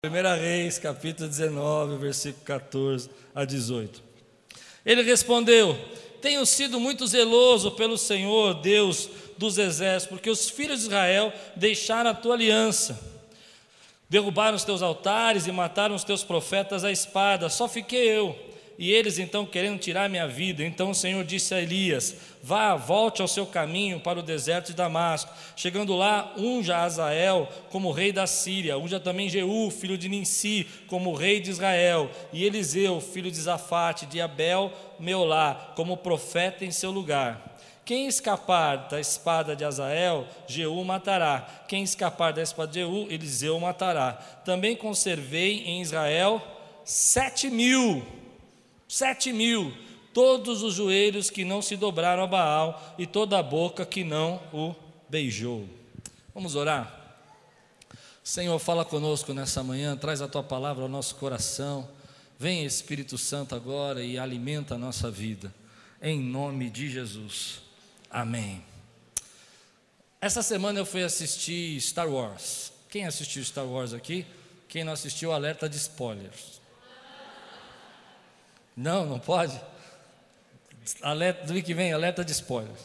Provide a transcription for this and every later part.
Primeira Reis, capítulo 19, versículo 14 a 18. Ele respondeu: Tenho sido muito zeloso pelo Senhor, Deus dos exércitos, porque os filhos de Israel deixaram a tua aliança. Derrubaram os teus altares e mataram os teus profetas à espada, só fiquei eu e eles então querendo tirar minha vida. Então o Senhor disse a Elias: Vá, volte ao seu caminho para o deserto de Damasco. Chegando lá, unja Azael como rei da Síria, unja também Jeú, filho de Ninsi, como rei de Israel, e Eliseu, filho de Zafate, de Abel, Meolá, como profeta em seu lugar. Quem escapar da espada de Azael, Jeú matará. Quem escapar da espada de Jeú, Eliseu matará. Também conservei em Israel sete mil Sete mil, todos os joelhos que não se dobraram a Baal e toda a boca que não o beijou. Vamos orar? Senhor, fala conosco nessa manhã, traz a tua palavra ao nosso coração. Vem Espírito Santo agora e alimenta a nossa vida. Em nome de Jesus. Amém. Essa semana eu fui assistir Star Wars. Quem assistiu Star Wars aqui? Quem não assistiu, alerta de spoilers. Não, não pode. Alerta, do que vem, alerta de spoilers.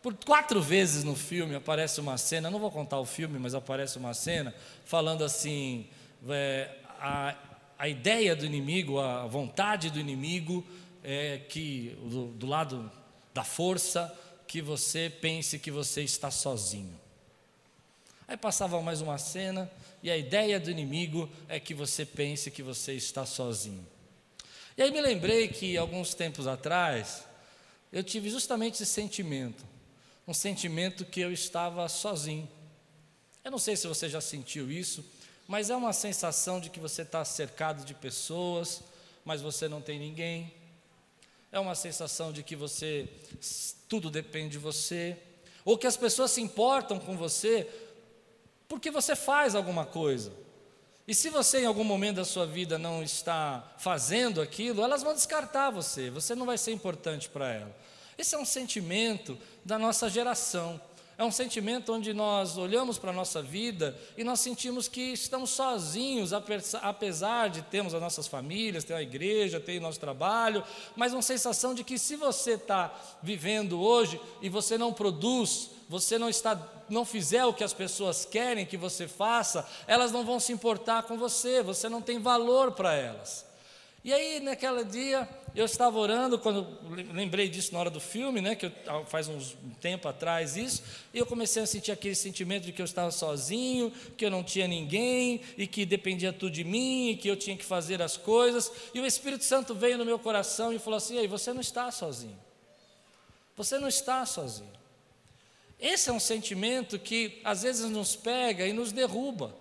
Por quatro vezes no filme aparece uma cena, não vou contar o filme, mas aparece uma cena falando assim: é, a, a ideia do inimigo, a vontade do inimigo é que, do, do lado da força, que você pense que você está sozinho. Aí passava mais uma cena, e a ideia do inimigo é que você pense que você está sozinho. E aí me lembrei que alguns tempos atrás eu tive justamente esse sentimento, um sentimento que eu estava sozinho. Eu não sei se você já sentiu isso, mas é uma sensação de que você está cercado de pessoas, mas você não tem ninguém. É uma sensação de que você tudo depende de você, ou que as pessoas se importam com você porque você faz alguma coisa. E se você em algum momento da sua vida não está fazendo aquilo, elas vão descartar você, você não vai ser importante para ela. Esse é um sentimento da nossa geração. É um sentimento onde nós olhamos para a nossa vida e nós sentimos que estamos sozinhos, apesar de termos as nossas famílias, ter a igreja, ter o nosso trabalho, mas uma sensação de que se você está vivendo hoje e você não produz, você não está, não fizer o que as pessoas querem que você faça, elas não vão se importar com você, você não tem valor para elas. E aí, naquele dia, eu estava orando, quando lembrei disso na hora do filme, né, que eu, faz uns, um tempo atrás isso, e eu comecei a sentir aquele sentimento de que eu estava sozinho, que eu não tinha ninguém, e que dependia tudo de mim, e que eu tinha que fazer as coisas, e o Espírito Santo veio no meu coração e falou assim: Ei, você não está sozinho, você não está sozinho. Esse é um sentimento que às vezes nos pega e nos derruba.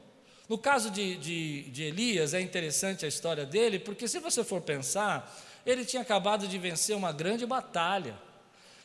No caso de, de, de, Elias, é interessante a história dele, porque se você for pensar, ele tinha acabado de vencer uma grande batalha.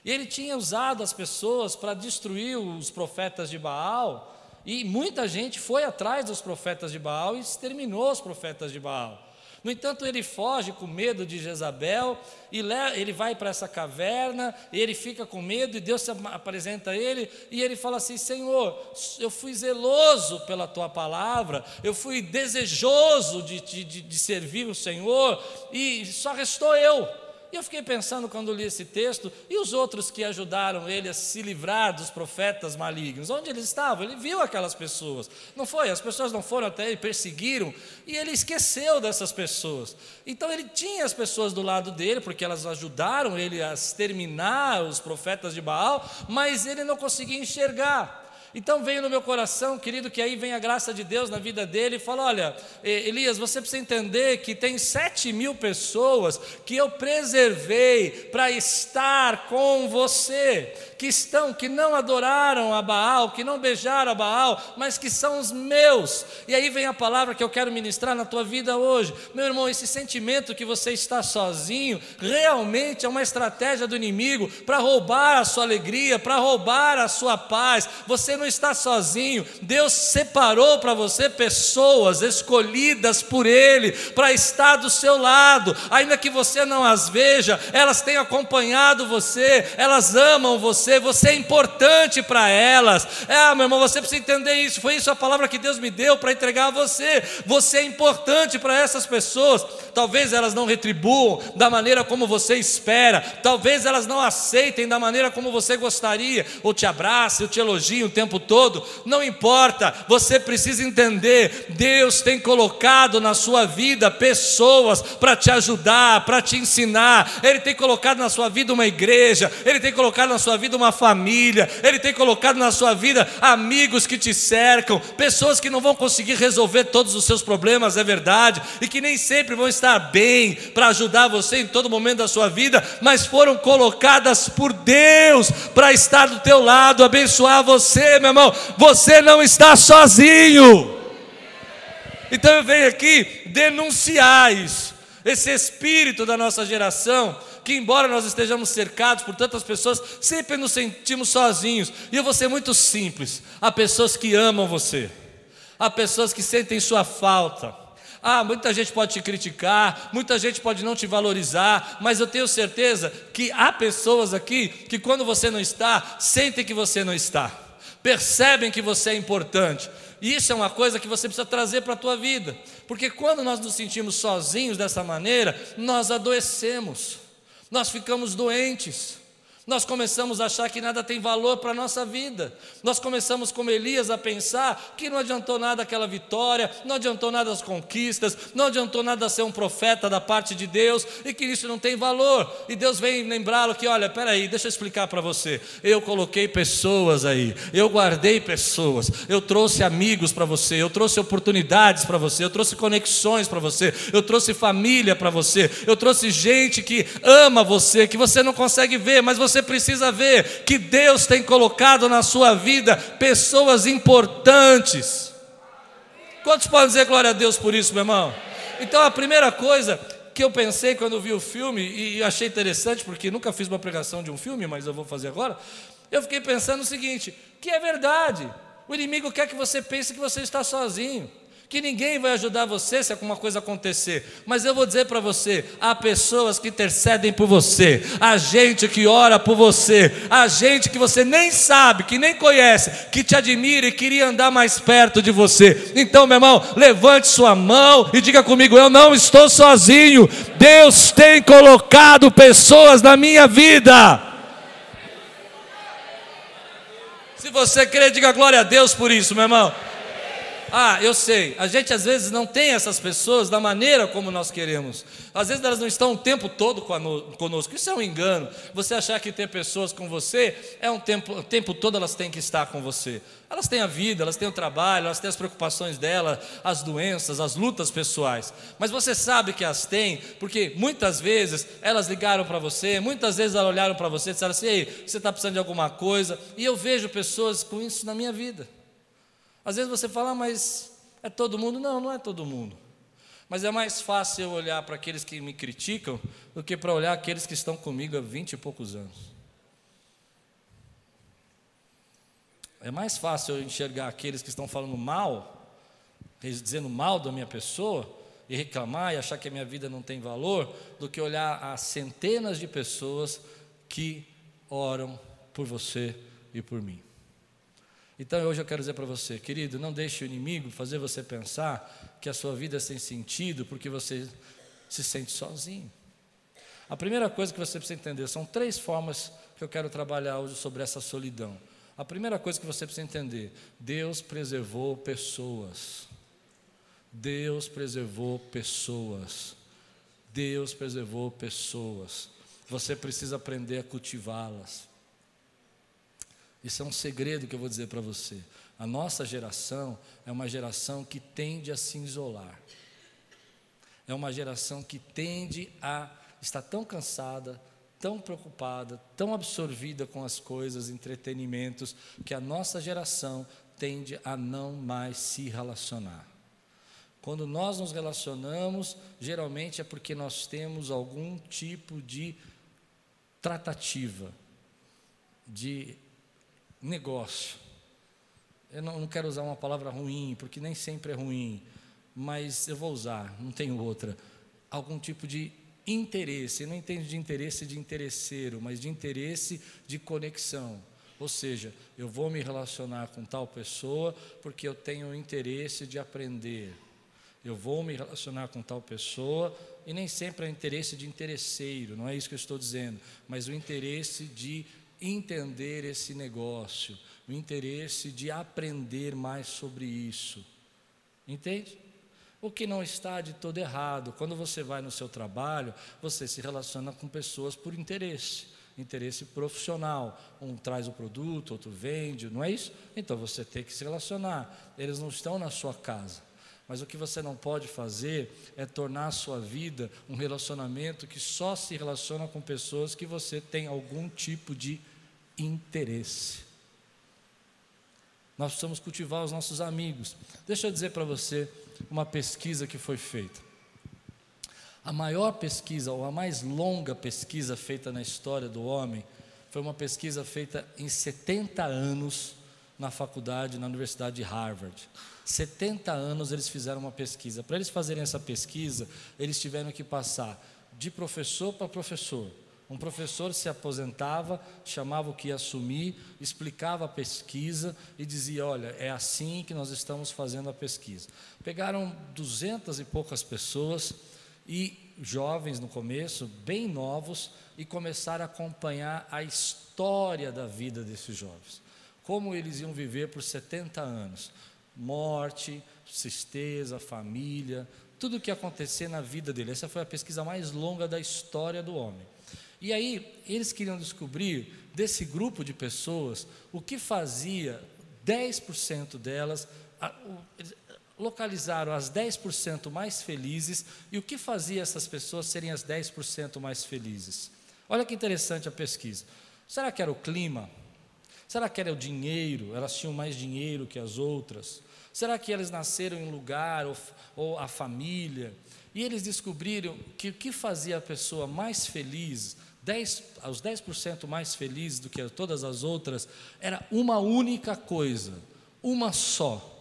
E ele tinha usado as pessoas para destruir os profetas de Baal, e muita gente foi atrás dos profetas de Baal e exterminou os profetas de Baal. No entanto, ele foge com medo de Jezabel, e ele vai para essa caverna, e ele fica com medo, e Deus se apresenta a ele, e ele fala assim: Senhor, eu fui zeloso pela tua palavra, eu fui desejoso de, de, de servir o Senhor, e só restou eu. E eu fiquei pensando quando li esse texto, e os outros que ajudaram ele a se livrar dos profetas malignos? Onde eles estavam? Ele viu aquelas pessoas. Não foi? As pessoas não foram até ele, perseguiram, e ele esqueceu dessas pessoas. Então ele tinha as pessoas do lado dele, porque elas ajudaram ele a exterminar os profetas de Baal, mas ele não conseguia enxergar. Então veio no meu coração, querido, que aí vem a graça de Deus na vida dele e fala: olha, Elias, você precisa entender que tem sete mil pessoas que eu preservei para estar com você, que estão, que não adoraram a Baal, que não beijaram a Baal, mas que são os meus. E aí vem a palavra que eu quero ministrar na tua vida hoje, meu irmão. Esse sentimento que você está sozinho, realmente é uma estratégia do inimigo para roubar a sua alegria, para roubar a sua paz. Você não está sozinho. Deus separou para você pessoas escolhidas por Ele para estar do seu lado, ainda que você não as veja, elas têm acompanhado você, elas amam você, você é importante para elas. É, meu irmão, você precisa entender isso. Foi isso a palavra que Deus me deu para entregar a você. Você é importante para essas pessoas. Talvez elas não retribuam da maneira como você espera, talvez elas não aceitem da maneira como você gostaria, ou te abracem, ou te elogiem o tempo todo. Não importa, você precisa entender: Deus tem colocado na sua vida pessoas para te ajudar, para te ensinar. Ele tem colocado na sua vida uma igreja, Ele tem colocado na sua vida uma família, Ele tem colocado na sua vida amigos que te cercam, pessoas que não vão conseguir resolver todos os seus problemas, é verdade, e que nem sempre vão estar bem para ajudar você em todo momento da sua vida, mas foram colocadas por Deus para estar do teu lado, abençoar você, meu irmão. Você não está sozinho. Então eu venho aqui denunciar isso, esse espírito da nossa geração que embora nós estejamos cercados por tantas pessoas, sempre nos sentimos sozinhos. E eu vou ser muito simples: há pessoas que amam você, há pessoas que sentem sua falta. Ah, muita gente pode te criticar, muita gente pode não te valorizar, mas eu tenho certeza que há pessoas aqui que, quando você não está, sentem que você não está, percebem que você é importante. Isso é uma coisa que você precisa trazer para a tua vida, porque quando nós nos sentimos sozinhos dessa maneira, nós adoecemos nós ficamos doentes. Nós começamos a achar que nada tem valor para a nossa vida. Nós começamos, como Elias, a pensar que não adiantou nada aquela vitória, não adiantou nada as conquistas, não adiantou nada ser um profeta da parte de Deus e que isso não tem valor. E Deus vem lembrá-lo que, olha, peraí, deixa eu explicar para você. Eu coloquei pessoas aí, eu guardei pessoas, eu trouxe amigos para você, eu trouxe oportunidades para você, eu trouxe conexões para você, eu trouxe família para você, eu trouxe gente que ama você, que você não consegue ver, mas você você precisa ver que Deus tem colocado na sua vida pessoas importantes. Quantos podem dizer glória a Deus por isso, meu irmão? Então a primeira coisa que eu pensei quando vi o filme, e achei interessante, porque nunca fiz uma pregação de um filme, mas eu vou fazer agora, eu fiquei pensando o seguinte: que é verdade, o inimigo quer que você pense que você está sozinho que ninguém vai ajudar você se alguma coisa acontecer. Mas eu vou dizer para você: há pessoas que intercedem por você, há gente que ora por você, há gente que você nem sabe, que nem conhece, que te admira e queria andar mais perto de você. Então, meu irmão, levante sua mão e diga comigo: eu não estou sozinho. Deus tem colocado pessoas na minha vida. Se você crê, diga glória a Deus por isso, meu irmão. Ah, eu sei. A gente às vezes não tem essas pessoas da maneira como nós queremos. Às vezes elas não estão o tempo todo conosco. Isso é um engano. Você achar que ter pessoas com você é um tempo, o tempo todo elas têm que estar com você. Elas têm a vida, elas têm o trabalho, elas têm as preocupações dela, as doenças, as lutas pessoais. Mas você sabe que as têm, porque muitas vezes elas ligaram para você, muitas vezes elas olharam para você e disseram assim: Ei, você está precisando de alguma coisa. E eu vejo pessoas com isso na minha vida. Às vezes você fala, ah, mas é todo mundo? Não, não é todo mundo. Mas é mais fácil eu olhar para aqueles que me criticam do que para olhar aqueles que estão comigo há vinte e poucos anos. É mais fácil eu enxergar aqueles que estão falando mal, dizendo mal da minha pessoa, e reclamar e achar que a minha vida não tem valor, do que olhar as centenas de pessoas que oram por você e por mim. Então hoje eu quero dizer para você, querido, não deixe o inimigo fazer você pensar que a sua vida é sem sentido porque você se sente sozinho. A primeira coisa que você precisa entender são três formas que eu quero trabalhar hoje sobre essa solidão. A primeira coisa que você precisa entender: Deus preservou pessoas. Deus preservou pessoas. Deus preservou pessoas. Você precisa aprender a cultivá-las. Isso é um segredo que eu vou dizer para você. A nossa geração é uma geração que tende a se isolar. É uma geração que tende a estar tão cansada, tão preocupada, tão absorvida com as coisas, entretenimentos, que a nossa geração tende a não mais se relacionar. Quando nós nos relacionamos, geralmente é porque nós temos algum tipo de tratativa, de negócio. eu não, não quero usar uma palavra ruim, porque nem sempre é ruim, mas eu vou usar, não tenho outra. Algum tipo de interesse, eu não entendo de interesse de interesseiro, mas de interesse de conexão. Ou seja, eu vou me relacionar com tal pessoa porque eu tenho interesse de aprender. Eu vou me relacionar com tal pessoa e nem sempre é interesse de interesseiro, não é isso que eu estou dizendo, mas o interesse de entender esse negócio, o interesse de aprender mais sobre isso. Entende? O que não está de todo errado. Quando você vai no seu trabalho, você se relaciona com pessoas por interesse, interesse profissional. Um traz o produto, outro vende, não é isso? Então você tem que se relacionar. Eles não estão na sua casa. Mas o que você não pode fazer é tornar a sua vida um relacionamento que só se relaciona com pessoas que você tem algum tipo de interesse. Nós precisamos cultivar os nossos amigos. Deixa eu dizer para você uma pesquisa que foi feita. A maior pesquisa, ou a mais longa pesquisa feita na história do homem, foi uma pesquisa feita em 70 anos na faculdade, na Universidade de Harvard. 70 anos eles fizeram uma pesquisa. Para eles fazerem essa pesquisa, eles tiveram que passar de professor para professor. Um professor se aposentava, chamava o que ia assumir, explicava a pesquisa e dizia: Olha, é assim que nós estamos fazendo a pesquisa. Pegaram duzentas e poucas pessoas, e jovens no começo, bem novos, e começaram a acompanhar a história da vida desses jovens. Como eles iam viver por 70 anos. Morte, tristeza, família, tudo o que ia acontecer na vida dele. Essa foi a pesquisa mais longa da história do homem. E aí, eles queriam descobrir desse grupo de pessoas o que fazia 10% delas, localizaram as 10% mais felizes e o que fazia essas pessoas serem as 10% mais felizes. Olha que interessante a pesquisa. Será que era o clima? Será que era o dinheiro? Elas tinham mais dinheiro que as outras? Será que elas nasceram em lugar ou, ou a família? E eles descobriram que o que fazia a pessoa mais feliz 10, os 10% mais felizes do que todas as outras, era uma única coisa, uma só.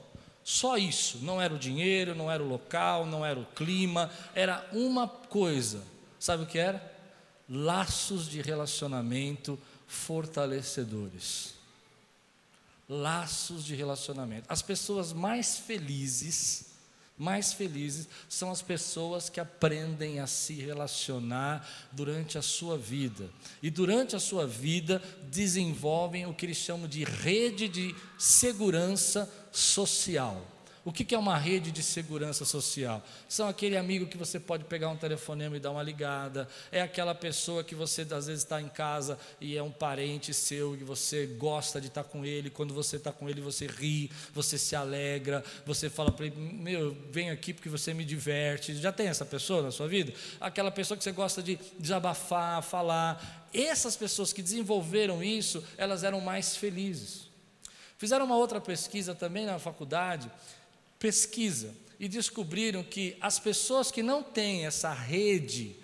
Só isso, não era o dinheiro, não era o local, não era o clima, era uma coisa. Sabe o que era? Laços de relacionamento fortalecedores. Laços de relacionamento. As pessoas mais felizes mais felizes são as pessoas que aprendem a se relacionar durante a sua vida. E durante a sua vida desenvolvem o que eles chamam de rede de segurança social. O que é uma rede de segurança social? São aquele amigo que você pode pegar um telefonema e dar uma ligada, é aquela pessoa que você às vezes está em casa e é um parente seu e você gosta de estar com ele, quando você está com ele você ri, você se alegra, você fala para ele, meu, venho aqui porque você me diverte. Já tem essa pessoa na sua vida? Aquela pessoa que você gosta de desabafar, falar. Essas pessoas que desenvolveram isso, elas eram mais felizes. Fizeram uma outra pesquisa também na faculdade pesquisa e descobriram que as pessoas que não têm essa rede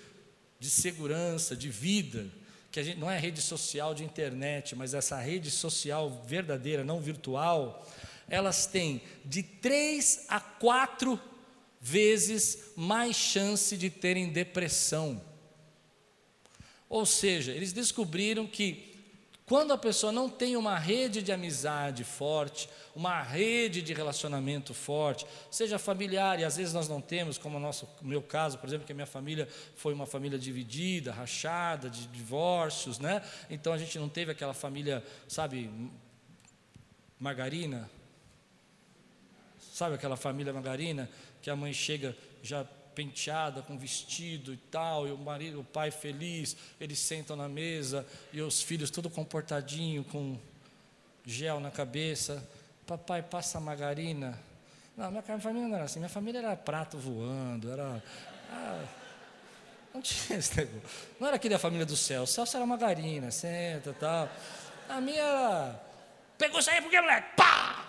de segurança, de vida, que a gente, não é rede social de internet, mas essa rede social verdadeira, não virtual, elas têm de três a quatro vezes mais chance de terem depressão. Ou seja, eles descobriram que quando a pessoa não tem uma rede de amizade forte, uma rede de relacionamento forte, seja familiar, e às vezes nós não temos, como o nosso, no meu caso, por exemplo, que a minha família foi uma família dividida, rachada, de divórcios, né? Então a gente não teve aquela família, sabe, margarina, sabe aquela família margarina que a mãe chega já penteada, com vestido e tal, e o marido, o pai feliz, eles sentam na mesa e os filhos tudo comportadinho, com gel na cabeça. Papai, passa margarina. Não, minha família não era assim, minha família era prato voando, era. Ah, não tinha esse negócio. Não era aquele da família do céu. O Celso era margarina, senta e tal. A minha era. Pegou isso aí porque, moleque? Pá!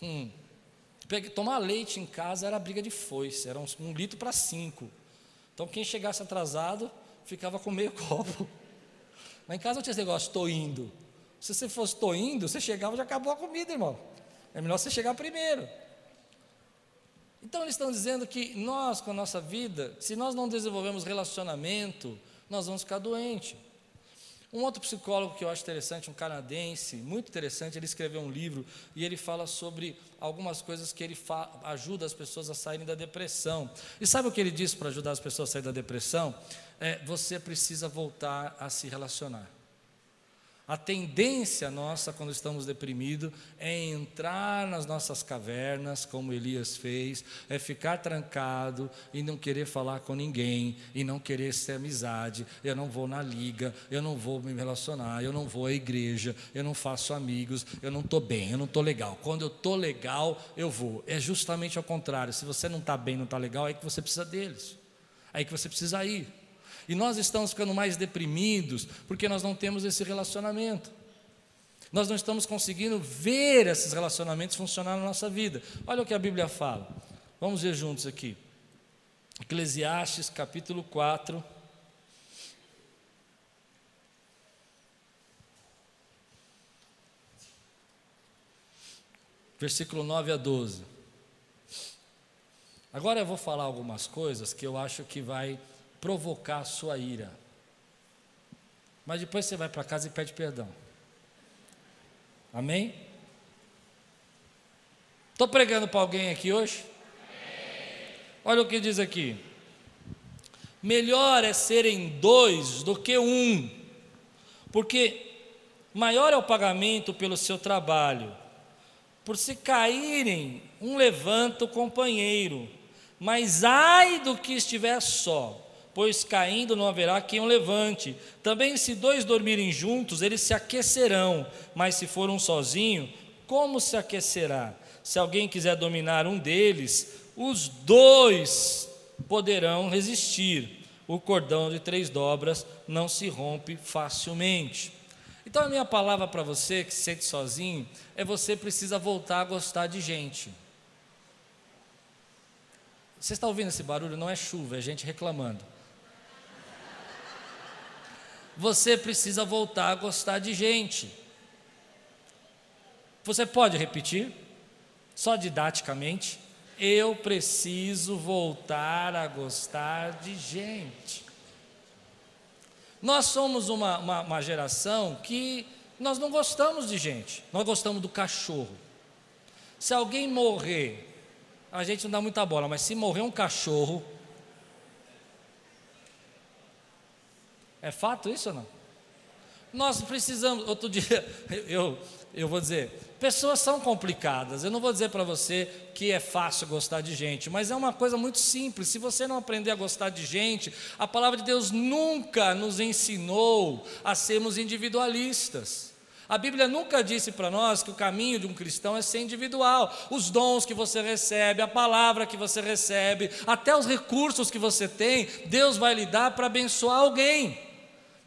Hum. Tomar leite em casa era briga de foice, era um, um litro para cinco. Então quem chegasse atrasado ficava com meio copo. Lá em casa não tinha esse negócio, estou indo. Se você fosse estou indo, você chegava já acabou a comida, irmão. É melhor você chegar primeiro. Então eles estão dizendo que nós, com a nossa vida, se nós não desenvolvemos relacionamento, nós vamos ficar doentes. Um outro psicólogo que eu acho interessante, um canadense, muito interessante, ele escreveu um livro e ele fala sobre algumas coisas que ele ajuda as pessoas a saírem da depressão. E sabe o que ele diz para ajudar as pessoas a sair da depressão? É, você precisa voltar a se relacionar. A tendência nossa, quando estamos deprimidos, é entrar nas nossas cavernas, como Elias fez, é ficar trancado e não querer falar com ninguém, e não querer ser amizade. Eu não vou na liga, eu não vou me relacionar, eu não vou à igreja, eu não faço amigos, eu não estou bem, eu não estou legal. Quando eu estou legal, eu vou. É justamente ao contrário. Se você não está bem, não está legal, é que você precisa deles. É que você precisa ir. E nós estamos ficando mais deprimidos porque nós não temos esse relacionamento. Nós não estamos conseguindo ver esses relacionamentos funcionar na nossa vida. Olha o que a Bíblia fala. Vamos ver juntos aqui. Eclesiastes capítulo 4. Versículo 9 a 12. Agora eu vou falar algumas coisas que eu acho que vai provocar a sua ira. Mas depois você vai para casa e pede perdão. Amém? Estou pregando para alguém aqui hoje? Olha o que diz aqui. Melhor é serem dois do que um, porque maior é o pagamento pelo seu trabalho. Por se caírem, um levanta o companheiro, mas ai do que estiver só pois caindo não haverá quem o levante. Também, se dois dormirem juntos, eles se aquecerão, mas se for um sozinho, como se aquecerá? Se alguém quiser dominar um deles, os dois poderão resistir. O cordão de três dobras não se rompe facilmente. Então, a minha palavra para você que se sente sozinho é você precisa voltar a gostar de gente. Você está ouvindo esse barulho? Não é chuva, é gente reclamando você precisa voltar a gostar de gente. Você pode repetir? Só didaticamente. Eu preciso voltar a gostar de gente. Nós somos uma, uma, uma, geração que nós não gostamos de gente, nós gostamos do cachorro. Se alguém morrer, a gente não dá muita bola, mas se morrer um cachorro, É fato isso ou não? Nós precisamos, outro dia, eu, eu vou dizer, pessoas são complicadas. Eu não vou dizer para você que é fácil gostar de gente, mas é uma coisa muito simples. Se você não aprender a gostar de gente, a palavra de Deus nunca nos ensinou a sermos individualistas. A Bíblia nunca disse para nós que o caminho de um cristão é ser individual. Os dons que você recebe, a palavra que você recebe, até os recursos que você tem, Deus vai lhe dar para abençoar alguém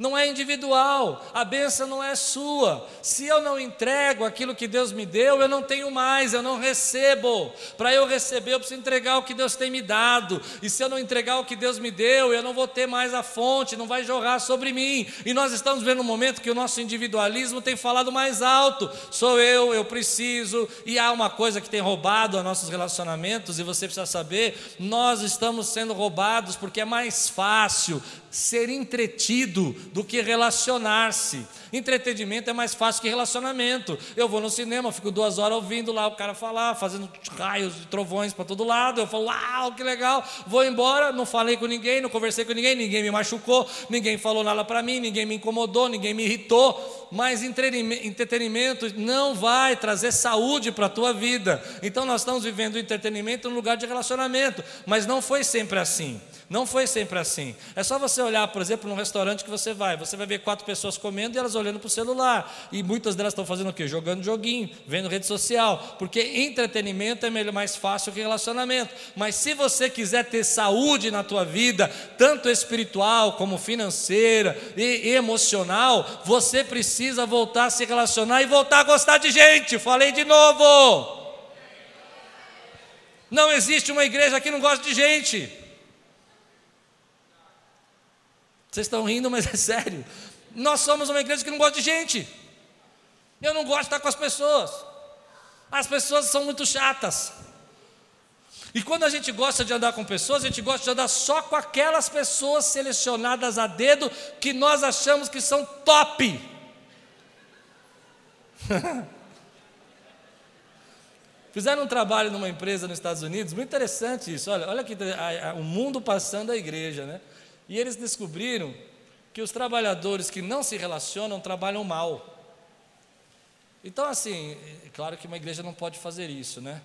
não é individual, a benção não é sua. Se eu não entrego aquilo que Deus me deu, eu não tenho mais, eu não recebo. Para eu receber, eu preciso entregar o que Deus tem me dado. E se eu não entregar o que Deus me deu, eu não vou ter mais a fonte, não vai jorrar sobre mim. E nós estamos vendo um momento que o nosso individualismo tem falado mais alto. Sou eu, eu preciso. E há uma coisa que tem roubado a nossos relacionamentos, e você precisa saber: nós estamos sendo roubados porque é mais fácil ser entretido do que relacionar-se. Entretenimento é mais fácil que relacionamento. Eu vou no cinema, fico duas horas ouvindo lá o cara falar, fazendo raios e trovões para todo lado. Eu falo, uau, que legal. Vou embora, não falei com ninguém, não conversei com ninguém, ninguém me machucou, ninguém falou nada para mim, ninguém me incomodou, ninguém me irritou. Mas entretenimento não vai trazer saúde para a tua vida. Então nós estamos vivendo entretenimento no lugar de relacionamento, mas não foi sempre assim. Não foi sempre assim. É só você olhar, por exemplo, num restaurante que você vai. Você vai ver quatro pessoas comendo e elas olhando para o celular. E muitas delas estão fazendo o quê? Jogando joguinho, vendo rede social. Porque entretenimento é melhor, mais fácil que relacionamento. Mas se você quiser ter saúde na tua vida, tanto espiritual como financeira e, emocional, você precisa voltar a se relacionar e voltar a gostar de gente. Falei de novo. Não existe uma igreja que não gosta de gente. Vocês estão rindo, mas é sério. Nós somos uma igreja que não gosta de gente. Eu não gosto de estar com as pessoas. As pessoas são muito chatas. E quando a gente gosta de andar com pessoas, a gente gosta de andar só com aquelas pessoas selecionadas a dedo que nós achamos que são top. Fizeram um trabalho numa empresa nos Estados Unidos, muito interessante isso. Olha, olha aqui, o mundo passando a igreja, né? E eles descobriram que os trabalhadores que não se relacionam trabalham mal. Então, assim, é claro que uma igreja não pode fazer isso, né?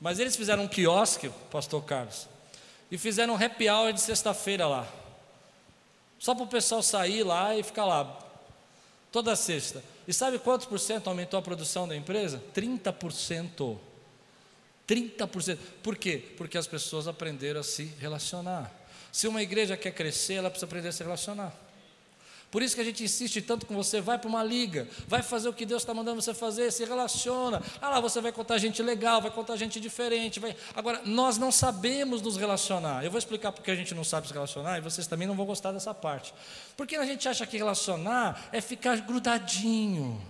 Mas eles fizeram um quiosque, pastor Carlos, e fizeram um happy hour de sexta-feira lá. Só para o pessoal sair lá e ficar lá, toda sexta. E sabe quantos por cento aumentou a produção da empresa? 30%. 30%. Por quê? Porque as pessoas aprenderam a se relacionar. Se uma igreja quer crescer, ela precisa aprender a se relacionar. Por isso que a gente insiste tanto com você, vai para uma liga, vai fazer o que Deus está mandando você fazer, se relaciona. Ah lá, você vai contar gente legal, vai contar gente diferente. Vai... Agora, nós não sabemos nos relacionar. Eu vou explicar porque a gente não sabe se relacionar e vocês também não vão gostar dessa parte. Porque a gente acha que relacionar é ficar grudadinho.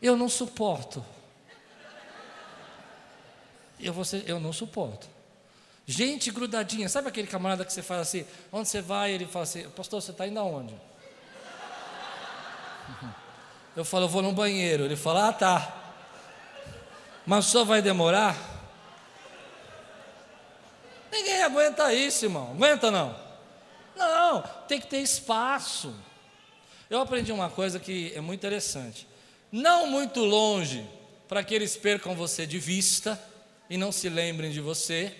Eu não suporto. Eu, vou ser, eu não suporto. Gente grudadinha, sabe aquele camarada que você fala assim, onde você vai? Ele fala assim, pastor, você está indo aonde? Eu falo, eu vou no banheiro. Ele fala, ah tá. Mas só vai demorar? Ninguém aguenta isso, irmão. Aguenta não? Não, tem que ter espaço. Eu aprendi uma coisa que é muito interessante. Não muito longe, para que eles percam você de vista e não se lembrem de você.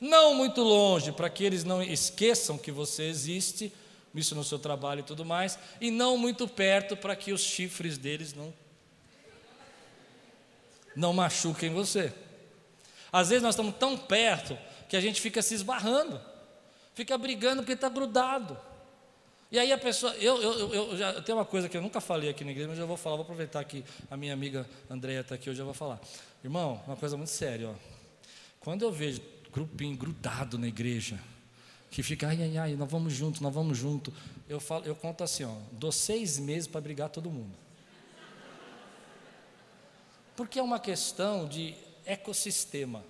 Não muito longe, para que eles não esqueçam que você existe isso no seu trabalho e tudo mais, e não muito perto para que os chifres deles não não machuquem você. Às vezes nós estamos tão perto que a gente fica se esbarrando, fica brigando porque está grudado. E aí a pessoa, eu, eu, eu, já, eu tenho uma coisa que eu nunca falei aqui na igreja, mas eu vou falar, vou aproveitar que a minha amiga Andréia está aqui, hoje eu vou falar. Irmão, uma coisa muito séria, ó. Quando eu vejo grupinho grudado na igreja, que fica, ai, ai, ai, nós vamos junto, nós vamos junto. Eu, falo, eu conto assim, ó, dou seis meses para brigar todo mundo. Porque é uma questão de ecossistema.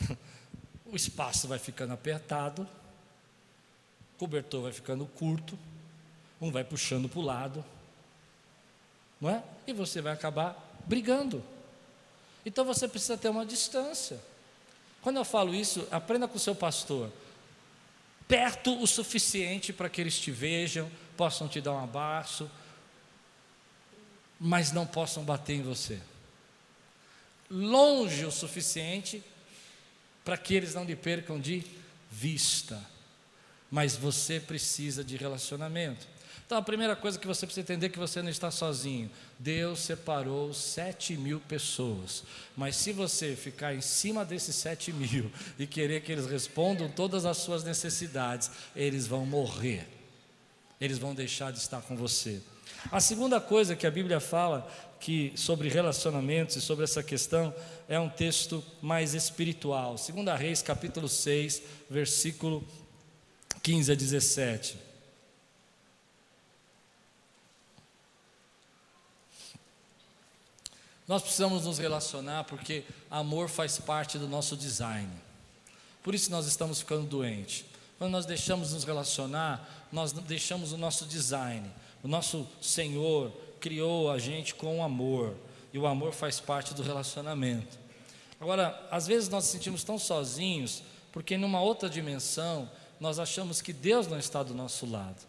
O espaço vai ficando apertado, o cobertor vai ficando curto, um vai puxando para o lado, não é? E você vai acabar brigando. Então você precisa ter uma distância. Quando eu falo isso, aprenda com o seu pastor perto o suficiente para que eles te vejam, possam te dar um abraço, mas não possam bater em você. Longe o suficiente para que eles não lhe percam de vista. Mas você precisa de relacionamento. Então a primeira coisa que você precisa entender é que você não está sozinho. Deus separou sete mil pessoas. Mas se você ficar em cima desses sete mil e querer que eles respondam todas as suas necessidades, eles vão morrer. Eles vão deixar de estar com você. A segunda coisa que a Bíblia fala que sobre relacionamentos e sobre essa questão é um texto mais espiritual. Segunda Reis, capítulo 6, versículo 15 a 17. Nós precisamos nos relacionar porque amor faz parte do nosso design. Por isso nós estamos ficando doentes. Quando nós deixamos nos relacionar, nós deixamos o nosso design. O nosso Senhor criou a gente com amor. E o amor faz parte do relacionamento. Agora, às vezes nós nos sentimos tão sozinhos, porque numa outra dimensão, nós achamos que Deus não está do nosso lado.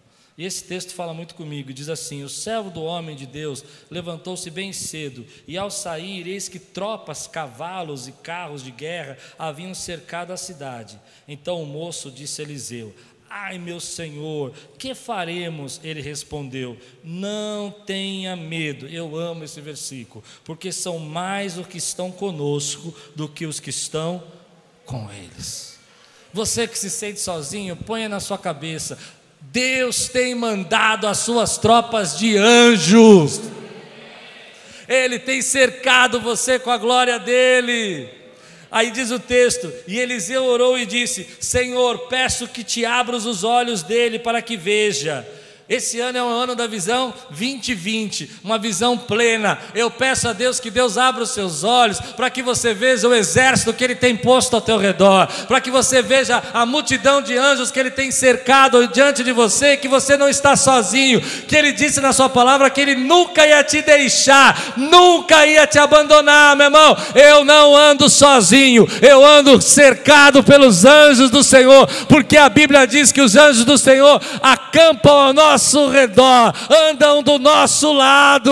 E esse texto fala muito comigo, diz assim: O servo do homem de Deus levantou-se bem cedo, e ao sair, eis que tropas, cavalos e carros de guerra haviam cercado a cidade. Então o moço disse a Eliseu: Ai, meu senhor, que faremos? Ele respondeu: Não tenha medo. Eu amo esse versículo, porque são mais os que estão conosco do que os que estão com eles. Você que se sente sozinho, ponha na sua cabeça: Deus tem mandado as suas tropas de anjos. Ele tem cercado você com a glória dele. Aí diz o texto: E Eliseu orou e disse: Senhor, peço que te abras os olhos dele para que veja. Esse ano é o ano da visão 2020, uma visão plena. Eu peço a Deus que Deus abra os seus olhos para que você veja o exército que Ele tem posto ao teu redor, para que você veja a multidão de anjos que Ele tem cercado diante de você, que você não está sozinho, que Ele disse na Sua palavra que Ele nunca ia te deixar, nunca ia te abandonar, meu irmão. Eu não ando sozinho, eu ando cercado pelos anjos do Senhor, porque a Bíblia diz que os anjos do Senhor acampam ao nosso nosso redor, andam do nosso lado.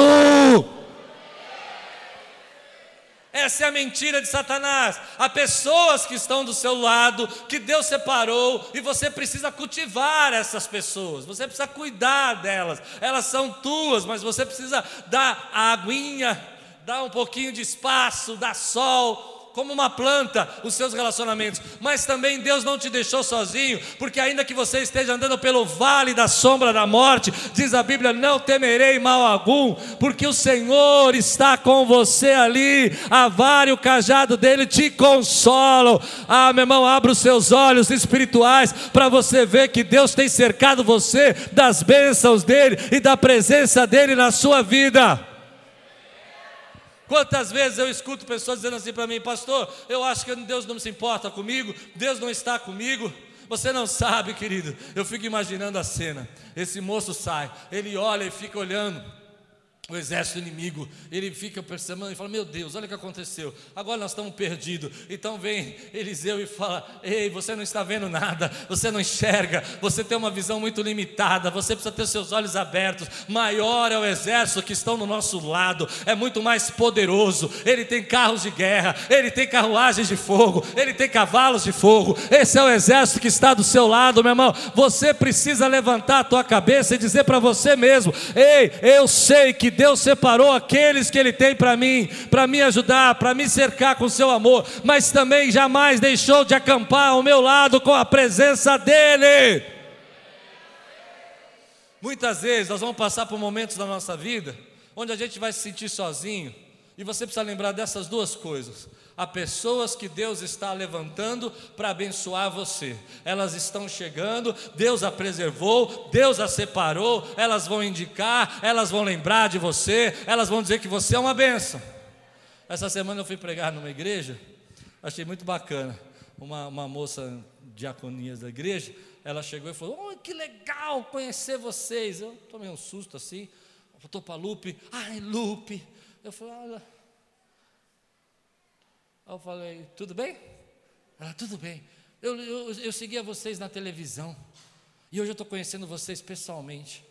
Essa é a mentira de Satanás. Há pessoas que estão do seu lado, que Deus separou, e você precisa cultivar essas pessoas, você precisa cuidar delas. Elas são tuas, mas você precisa dar a aguinha, dar um pouquinho de espaço, dar sol, como uma planta, os seus relacionamentos. Mas também Deus não te deixou sozinho, porque ainda que você esteja andando pelo vale da sombra da morte, diz a Bíblia: não temerei mal algum, porque o Senhor está com você ali, a vara e o cajado dele te consolam. Ah, meu irmão, abra os seus olhos espirituais para você ver que Deus tem cercado você das bênçãos dele e da presença dele na sua vida. Quantas vezes eu escuto pessoas dizendo assim para mim, pastor, eu acho que Deus não se importa comigo, Deus não está comigo. Você não sabe, querido. Eu fico imaginando a cena. Esse moço sai, ele olha e fica olhando o exército inimigo, ele fica percebendo e fala: Meu Deus, olha o que aconteceu, agora nós estamos perdidos. Então vem Eliseu e fala: Ei, você não está vendo nada, você não enxerga, você tem uma visão muito limitada, você precisa ter seus olhos abertos. Maior é o exército que estão no nosso lado, é muito mais poderoso. Ele tem carros de guerra, ele tem carruagens de fogo, ele tem cavalos de fogo. Esse é o exército que está do seu lado, meu irmão. Você precisa levantar a tua cabeça e dizer para você mesmo: Ei, eu sei que Deus separou aqueles que Ele tem para mim, para me ajudar, para me cercar com seu amor, mas também jamais deixou de acampar ao meu lado com a presença dEle. Muitas vezes nós vamos passar por momentos da nossa vida onde a gente vai se sentir sozinho, e você precisa lembrar dessas duas coisas. Há pessoas que Deus está levantando para abençoar você. Elas estão chegando, Deus a preservou, Deus a separou, elas vão indicar, elas vão lembrar de você, elas vão dizer que você é uma benção. Essa semana eu fui pregar numa igreja, achei muito bacana. Uma, uma moça diaconias da igreja, ela chegou e falou: oh, que legal conhecer vocês. Eu tomei um susto assim, voltou para Lupe, ai Lupe. Eu falei. Eu falei, tudo bem? Ela, tudo bem. Eu, eu, eu seguia vocês na televisão. E hoje eu estou conhecendo vocês pessoalmente.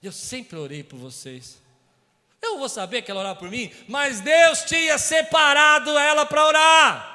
Eu sempre orei por vocês. Eu vou saber que ela orava por mim, mas Deus tinha separado ela para orar.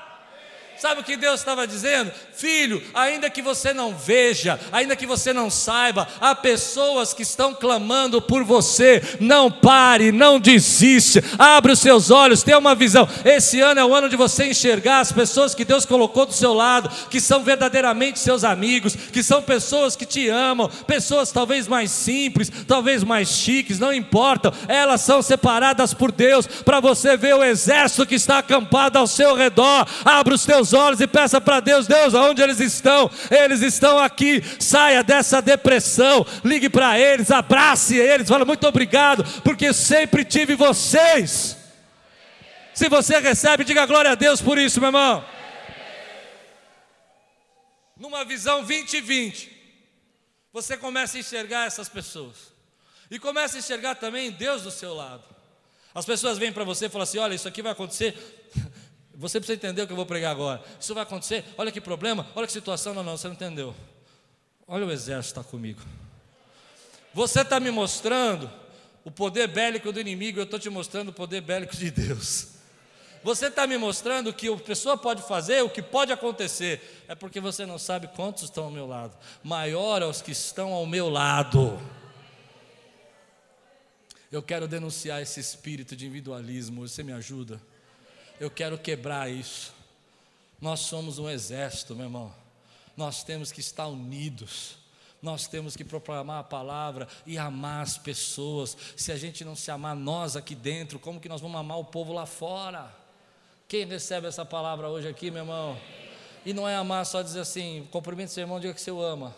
Sabe o que Deus estava dizendo? Filho, ainda que você não veja, ainda que você não saiba, há pessoas que estão clamando por você. Não pare, não desiste. Abre os seus olhos, tenha uma visão. Esse ano é o ano de você enxergar as pessoas que Deus colocou do seu lado, que são verdadeiramente seus amigos, que são pessoas que te amam, pessoas talvez mais simples, talvez mais chiques, não importam. Elas são separadas por Deus para você ver o exército que está acampado ao seu redor. Abre os teus olhos e peça para Deus: Deus, aonde eles estão? Eles estão aqui. Saia dessa depressão, ligue para eles, abrace eles, fala muito obrigado, porque sempre tive vocês. Se você recebe, diga glória a Deus por isso, meu irmão. Numa visão 2020, você começa a enxergar essas pessoas. E começa a enxergar também Deus do seu lado. As pessoas vêm para você e falam assim: olha, isso aqui vai acontecer. Você precisa entender o que eu vou pregar agora. Isso vai acontecer, olha que problema, olha que situação. Não, não, você não entendeu. Olha o exército está comigo. Você está me mostrando o poder bélico do inimigo, eu estou te mostrando o poder bélico de Deus. Você está me mostrando que a pessoa pode fazer, o que pode acontecer, é porque você não sabe quantos estão ao meu lado. Maior é os que estão ao meu lado. Eu quero denunciar esse espírito de individualismo, você me ajuda? Eu quero quebrar isso. Nós somos um exército, meu irmão. Nós temos que estar unidos. Nós temos que proclamar a palavra e amar as pessoas. Se a gente não se amar nós aqui dentro, como que nós vamos amar o povo lá fora? Quem recebe essa palavra hoje aqui, meu irmão? E não é amar só dizer assim, cumprimente seu irmão, diga que o ama.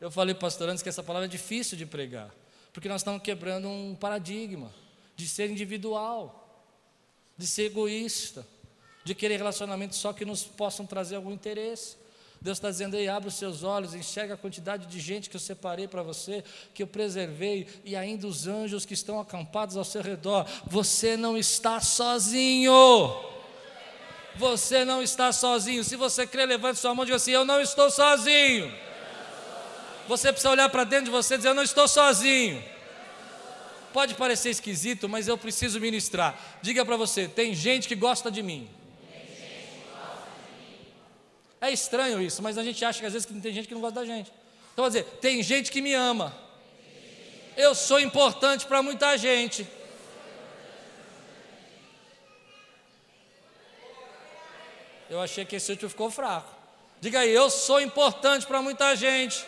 Eu falei, pastor, antes que essa palavra é difícil de pregar, porque nós estamos quebrando um paradigma de ser individual, de ser egoísta, de querer relacionamentos só que nos possam trazer algum interesse. Deus está dizendo aí, abre os seus olhos, enxerga a quantidade de gente que eu separei para você, que eu preservei, e ainda os anjos que estão acampados ao seu redor. Você não está sozinho. Você não está sozinho. Se você crê, levante sua mão e diga assim: Eu não estou sozinho. Você precisa olhar para dentro de você e dizer: Eu não estou sozinho. Pode parecer esquisito, mas eu preciso ministrar. Diga para você: tem gente que gosta de mim. É estranho isso, mas a gente acha que às vezes que tem gente que não gosta da gente. Então, vou dizer, tem gente que me ama. Eu sou importante para muita gente. Eu achei que esse último ficou fraco. Diga aí, eu sou importante para muita gente.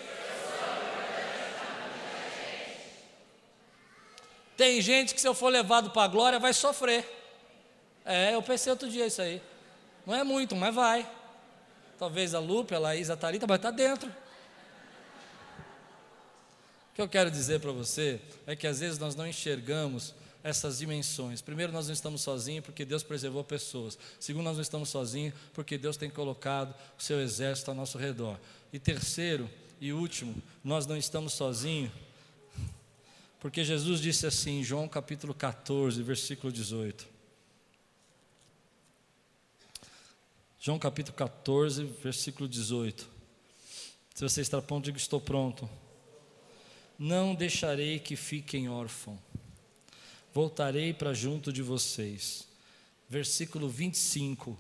Tem gente que se eu for levado para a glória vai sofrer. É, eu pensei outro dia isso aí. Não é muito, mas vai. Talvez a Lupe, a Laís, a Thalita, vai estar dentro. O que eu quero dizer para você é que às vezes nós não enxergamos essas dimensões. Primeiro, nós não estamos sozinhos porque Deus preservou pessoas. Segundo, nós não estamos sozinhos porque Deus tem colocado o seu exército ao nosso redor. E terceiro e último, nós não estamos sozinhos porque Jesus disse assim, em João capítulo 14, versículo 18. João capítulo 14, versículo 18. Se você está pronto, diga: Estou pronto. Não deixarei que fiquem órfãos, voltarei para junto de vocês. Versículo 25.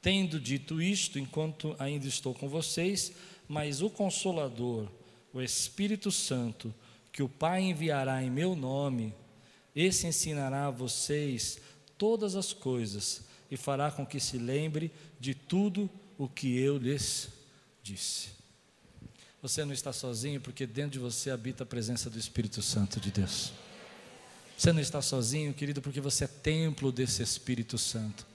Tendo dito isto, enquanto ainda estou com vocês, mas o Consolador, o Espírito Santo, que o Pai enviará em meu nome, esse ensinará a vocês todas as coisas e fará com que se lembre de tudo o que eu lhes disse. Você não está sozinho porque dentro de você habita a presença do Espírito Santo de Deus. Você não está sozinho, querido, porque você é templo desse Espírito Santo.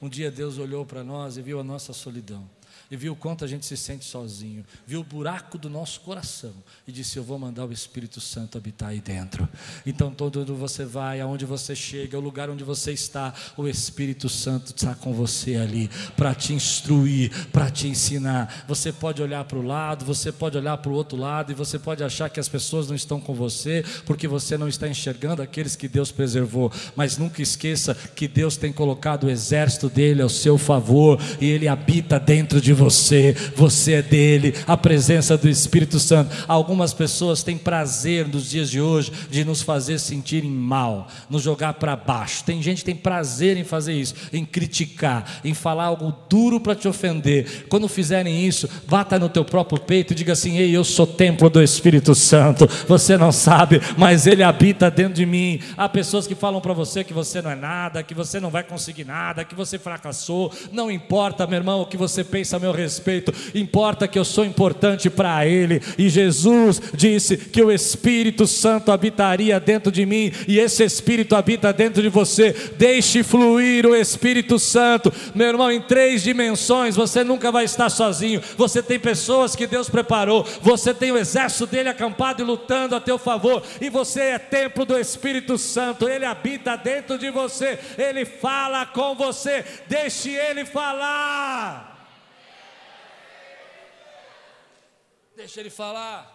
Um dia Deus olhou para nós e viu a nossa solidão e viu quanto a gente se sente sozinho, viu o buraco do nosso coração e disse: Eu vou mandar o Espírito Santo habitar aí dentro. Então, todo onde você vai, aonde você chega, o lugar onde você está, o Espírito Santo está com você ali para te instruir, para te ensinar. Você pode olhar para o lado, você pode olhar para o outro lado e você pode achar que as pessoas não estão com você porque você não está enxergando aqueles que Deus preservou. Mas nunca esqueça que Deus tem colocado o exército dele ao seu favor e ele habita dentro de você, você é dele, a presença do Espírito Santo. Algumas pessoas têm prazer nos dias de hoje de nos fazer sentirem mal, nos jogar para baixo. Tem gente que tem prazer em fazer isso, em criticar, em falar algo duro para te ofender. Quando fizerem isso, bata no teu próprio peito e diga assim: Ei, eu sou templo do Espírito Santo. Você não sabe, mas ele habita dentro de mim. Há pessoas que falam para você que você não é nada, que você não vai conseguir nada, que você fracassou. Não importa, meu irmão, o que você pensa, meu meu respeito, importa que eu sou importante para Ele. E Jesus disse que o Espírito Santo habitaria dentro de mim, e esse Espírito habita dentro de você. Deixe fluir o Espírito Santo, meu irmão, em três dimensões. Você nunca vai estar sozinho. Você tem pessoas que Deus preparou, você tem o exército dele acampado e lutando a teu favor, e você é templo do Espírito Santo, ele habita dentro de você, ele fala com você, deixe ele falar. Deixa ele falar.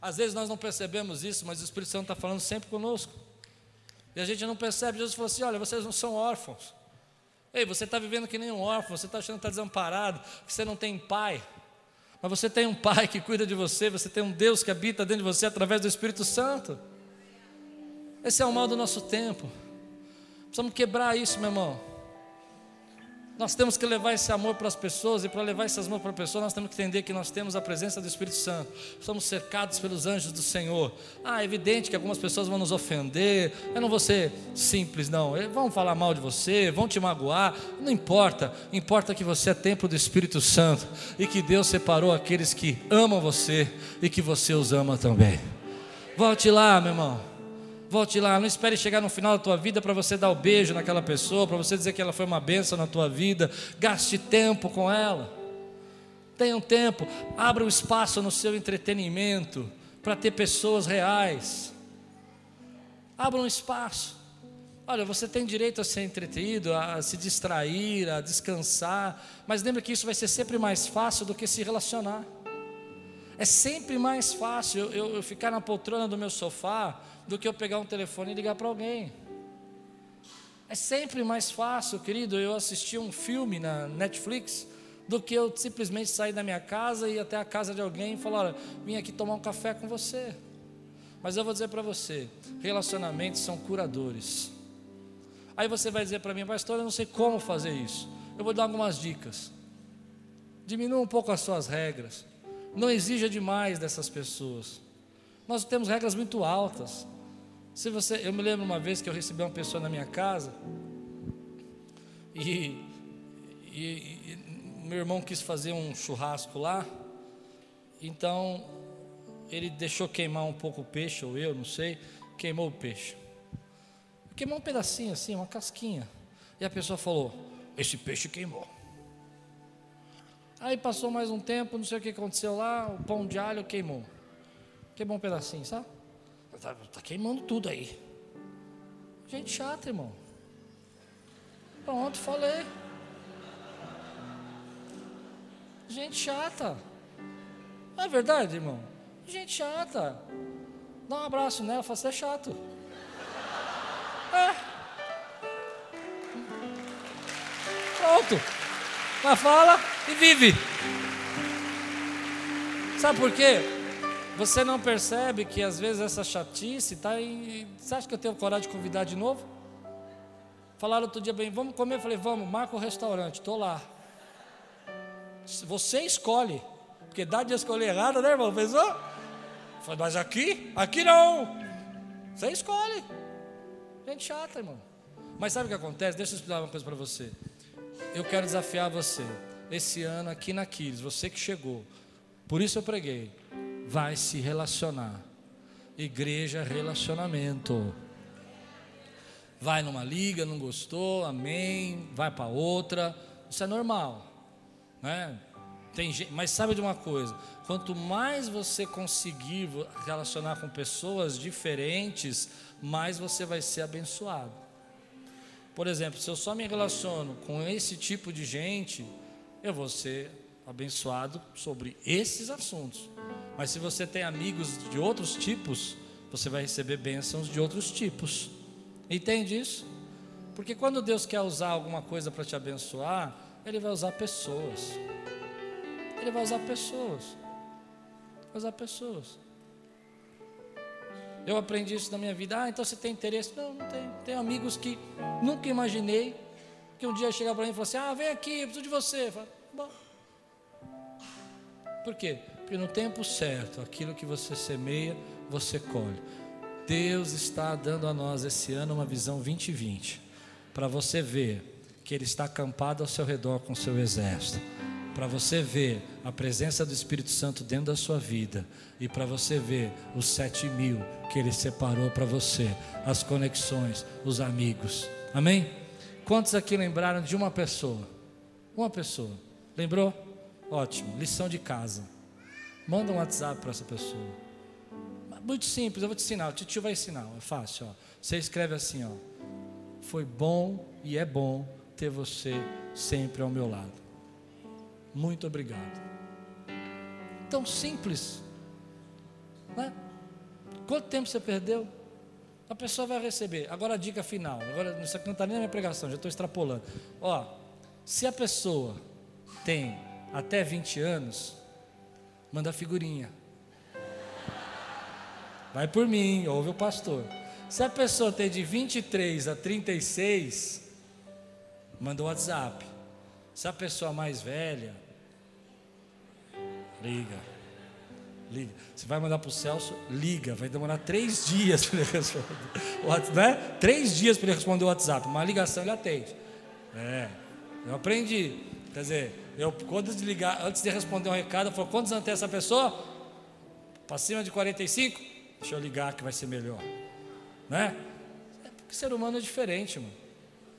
Às vezes nós não percebemos isso, mas o Espírito Santo está falando sempre conosco. E a gente não percebe. Jesus falou assim: olha, vocês não são órfãos. Ei, você está vivendo que nem um órfão, você está achando que está desamparado, que você não tem pai. Mas você tem um pai que cuida de você, você tem um Deus que habita dentro de você através do Espírito Santo. Esse é o mal do nosso tempo. Precisamos quebrar isso, meu irmão. Nós temos que levar esse amor para as pessoas, e para levar esse amor para as pessoas, nós temos que entender que nós temos a presença do Espírito Santo, somos cercados pelos anjos do Senhor. Ah, é evidente que algumas pessoas vão nos ofender, eu não vou ser simples, não, vão falar mal de você, vão te magoar, não importa, importa que você é templo do Espírito Santo e que Deus separou aqueles que amam você e que você os ama também. Volte lá, meu irmão. Volte lá, não espere chegar no final da tua vida para você dar o beijo naquela pessoa, para você dizer que ela foi uma benção na tua vida. Gaste tempo com ela. Tenha um tempo, abra um espaço no seu entretenimento para ter pessoas reais. Abra um espaço. Olha, você tem direito a ser entretido, a se distrair, a descansar, mas lembre que isso vai ser sempre mais fácil do que se relacionar. É sempre mais fácil eu, eu, ficar na poltrona do meu sofá do que eu pegar um telefone e ligar para alguém. É sempre mais fácil, querido, eu assistir um filme na Netflix do que eu simplesmente sair da minha casa e ir até a casa de alguém e falar: olha, vim aqui tomar um café com você. Mas eu vou dizer para você: relacionamentos são curadores. Aí você vai dizer para mim, pastor, eu não sei como fazer isso. Eu vou dar algumas dicas. Diminua um pouco as suas regras. Não exija demais dessas pessoas. Nós temos regras muito altas. Se você, eu me lembro uma vez que eu recebi uma pessoa na minha casa e, e, e meu irmão quis fazer um churrasco lá, então ele deixou queimar um pouco o peixe, ou eu, não sei, queimou o peixe. Queimou um pedacinho assim, uma casquinha. E a pessoa falou: Esse peixe queimou. Aí passou mais um tempo, não sei o que aconteceu lá, o pão de alho queimou. Queimou um pedacinho, sabe? Tá, tá queimando tudo aí. Gente chata, irmão. Pronto, falei. Gente chata. Não é verdade, irmão? Gente chata. Dá um abraço nela, fala, você é chato. É. Pronto. Mas fala e vive. Sabe por quê? Você não percebe que às vezes essa chatice está em. Você acha que eu tenho coragem de convidar de novo? Falaram outro dia bem, vamos comer? Eu falei, vamos, marca o restaurante, estou lá. Você escolhe, porque dá de escolher errado, né, irmão? Pensou? Falei, mas aqui? Aqui não. Você escolhe. Gente chata, irmão. Mas sabe o que acontece? Deixa eu explicar uma coisa para você. Eu quero desafiar você. Esse ano aqui na Quiris, você que chegou. Por isso eu preguei. Vai se relacionar. Igreja relacionamento. Vai numa liga, não gostou, amém. Vai para outra. Isso é normal. Né? Tem gente, mas sabe de uma coisa? Quanto mais você conseguir relacionar com pessoas diferentes, mais você vai ser abençoado. Por exemplo, se eu só me relaciono com esse tipo de gente, eu vou ser abençoado sobre esses assuntos. Mas se você tem amigos de outros tipos, você vai receber bênçãos de outros tipos. Entende isso? Porque quando Deus quer usar alguma coisa para te abençoar, Ele vai usar pessoas. Ele vai usar pessoas. Vai usar pessoas. Eu aprendi isso na minha vida. Ah, então você tem interesse? Não, não tenho. Tenho amigos que nunca imaginei que um dia chegar para mim e falar assim: Ah, vem aqui, eu preciso de você. Eu falo. Por quê? Porque no tempo certo, aquilo que você semeia, você colhe. Deus está dando a nós esse ano uma visão 2020, para você ver que Ele está acampado ao seu redor com o seu exército para você ver a presença do Espírito Santo dentro da sua vida e para você ver os sete mil que Ele separou para você, as conexões, os amigos. Amém? Quantos aqui lembraram de uma pessoa? Uma pessoa. Lembrou? Ótimo. Lição de casa. Manda um WhatsApp para essa pessoa. Muito simples, eu vou te ensinar. O tio vai ensinar. É fácil. Ó. Você escreve assim: ó. Foi bom e é bom ter você sempre ao meu lado muito obrigado. Tão simples. Né? Quanto tempo você perdeu? A pessoa vai receber. Agora a dica final. Agora isso aqui não está nem na minha pregação, já estou extrapolando. Ó, se a pessoa tem até 20 anos, manda figurinha. Vai por mim, ouve o pastor. Se a pessoa tem de 23 a 36, manda o WhatsApp. Se a pessoa mais velha, Liga. Liga. Você vai mandar para o Celso, liga. Vai demorar três dias para ele responder. Né? Três dias para ele responder o WhatsApp. Uma ligação ele atende. É. Eu aprendi. Quer dizer, eu quando desligar, antes de responder um recado, eu falo, quantos anos tem essa pessoa? Para cima de 45? Deixa eu ligar que vai ser melhor. Né? É porque ser humano é diferente, mano.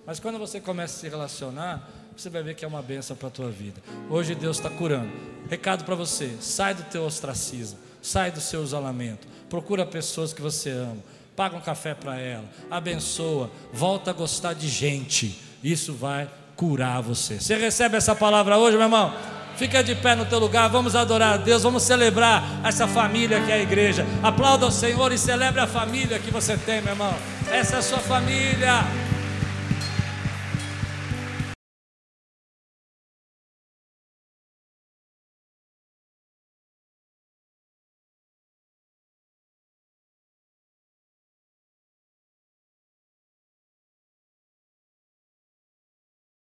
Mas quando você começa a se relacionar, você vai ver que é uma benção para a tua vida. Hoje Deus está curando. Recado para você: sai do teu ostracismo, sai do seu isolamento, procura pessoas que você ama, paga um café para ela, abençoa, volta a gostar de gente. Isso vai curar você. Você recebe essa palavra hoje, meu irmão? Fica de pé no teu lugar, vamos adorar a Deus, vamos celebrar essa família que é a igreja. Aplauda o Senhor e celebre a família que você tem, meu irmão. Essa é a sua família.